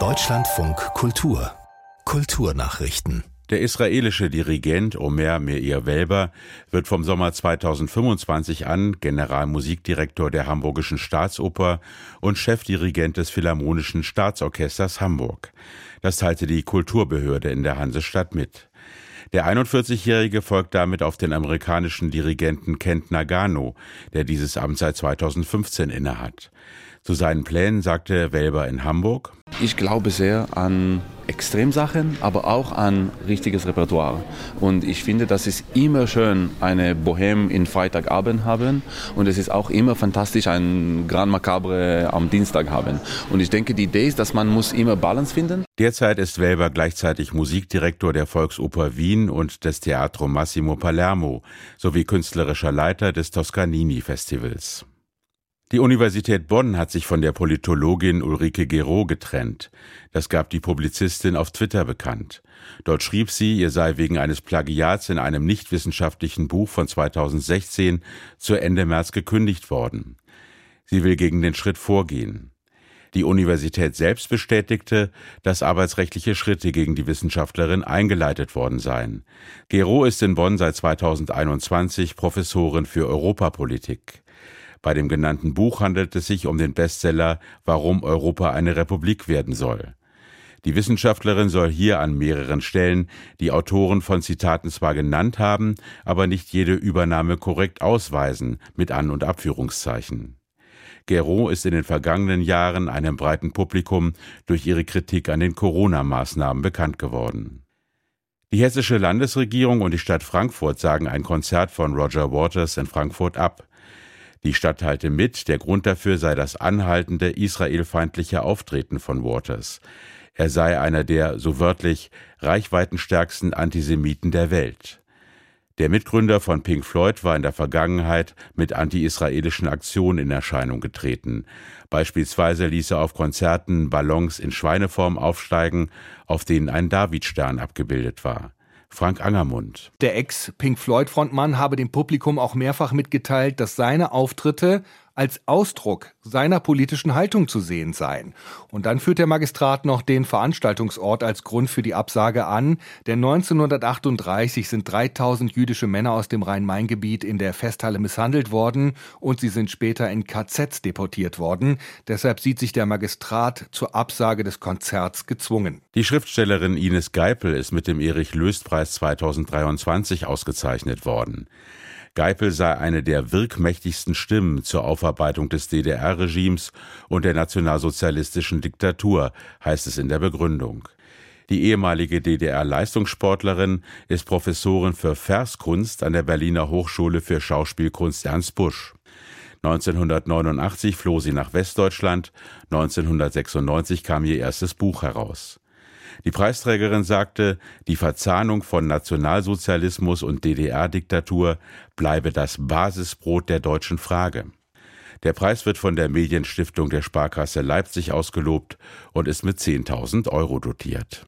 Deutschlandfunk Kultur Kulturnachrichten der israelische Dirigent Omer Meir Welber wird vom Sommer 2025 an Generalmusikdirektor der Hamburgischen Staatsoper und Chefdirigent des Philharmonischen Staatsorchesters Hamburg. Das teilte die Kulturbehörde in der Hansestadt mit. Der 41-Jährige folgt damit auf den amerikanischen Dirigenten Kent Nagano, der dieses Amt seit 2015 innehat. Zu seinen Plänen sagte Welber in Hamburg. Ich glaube sehr an Extremsachen, aber auch an richtiges Repertoire. Und ich finde, das ist immer schön, eine Bohème in Freitagabend haben. Und es ist auch immer fantastisch, ein Grand Macabre am Dienstag haben. Und ich denke, die Idee ist, dass man muss immer Balance finden. Derzeit ist Welber gleichzeitig Musikdirektor der Volksoper Wien und des Teatro Massimo Palermo sowie künstlerischer Leiter des Toscanini Festivals. Die Universität Bonn hat sich von der Politologin Ulrike Gero getrennt. Das gab die Publizistin auf Twitter bekannt. Dort schrieb sie, ihr sei wegen eines Plagiats in einem nichtwissenschaftlichen Buch von 2016 zu Ende März gekündigt worden. Sie will gegen den Schritt vorgehen. Die Universität selbst bestätigte, dass arbeitsrechtliche Schritte gegen die Wissenschaftlerin eingeleitet worden seien. Gero ist in Bonn seit 2021 Professorin für Europapolitik. Bei dem genannten Buch handelt es sich um den Bestseller Warum Europa eine Republik werden soll. Die Wissenschaftlerin soll hier an mehreren Stellen die Autoren von Zitaten zwar genannt haben, aber nicht jede Übernahme korrekt ausweisen, mit An- und Abführungszeichen. Gero ist in den vergangenen Jahren einem breiten Publikum durch ihre Kritik an den Corona-Maßnahmen bekannt geworden. Die hessische Landesregierung und die Stadt Frankfurt sagen ein Konzert von Roger Waters in Frankfurt ab. Die Stadt teilte mit, der Grund dafür sei das anhaltende israelfeindliche Auftreten von Waters. Er sei einer der, so wörtlich, reichweitenstärksten Antisemiten der Welt. Der Mitgründer von Pink Floyd war in der Vergangenheit mit anti-israelischen Aktionen in Erscheinung getreten. Beispielsweise ließ er auf Konzerten Ballons in Schweineform aufsteigen, auf denen ein Davidstern abgebildet war. Frank Angermund. Der Ex-Pink Floyd-Frontmann habe dem Publikum auch mehrfach mitgeteilt, dass seine Auftritte als Ausdruck seiner politischen Haltung zu sehen seien. Und dann führt der Magistrat noch den Veranstaltungsort als Grund für die Absage an, denn 1938 sind 3000 jüdische Männer aus dem Rhein-Main-Gebiet in der Festhalle misshandelt worden und sie sind später in KZs deportiert worden. Deshalb sieht sich der Magistrat zur Absage des Konzerts gezwungen. Die Schriftstellerin Ines Geipel ist mit dem Erich-Löst-Preis 2023 ausgezeichnet worden. Geipel sei eine der wirkmächtigsten Stimmen zur Aufarbeitung des DDR-Regimes und der nationalsozialistischen Diktatur, heißt es in der Begründung. Die ehemalige DDR-Leistungssportlerin ist Professorin für Verskunst an der Berliner Hochschule für Schauspielkunst Ernst Busch. 1989 floh sie nach Westdeutschland, 1996 kam ihr erstes Buch heraus. Die Preisträgerin sagte, die Verzahnung von Nationalsozialismus und DDR-Diktatur bleibe das Basisbrot der deutschen Frage. Der Preis wird von der Medienstiftung der Sparkasse Leipzig ausgelobt und ist mit 10.000 Euro dotiert.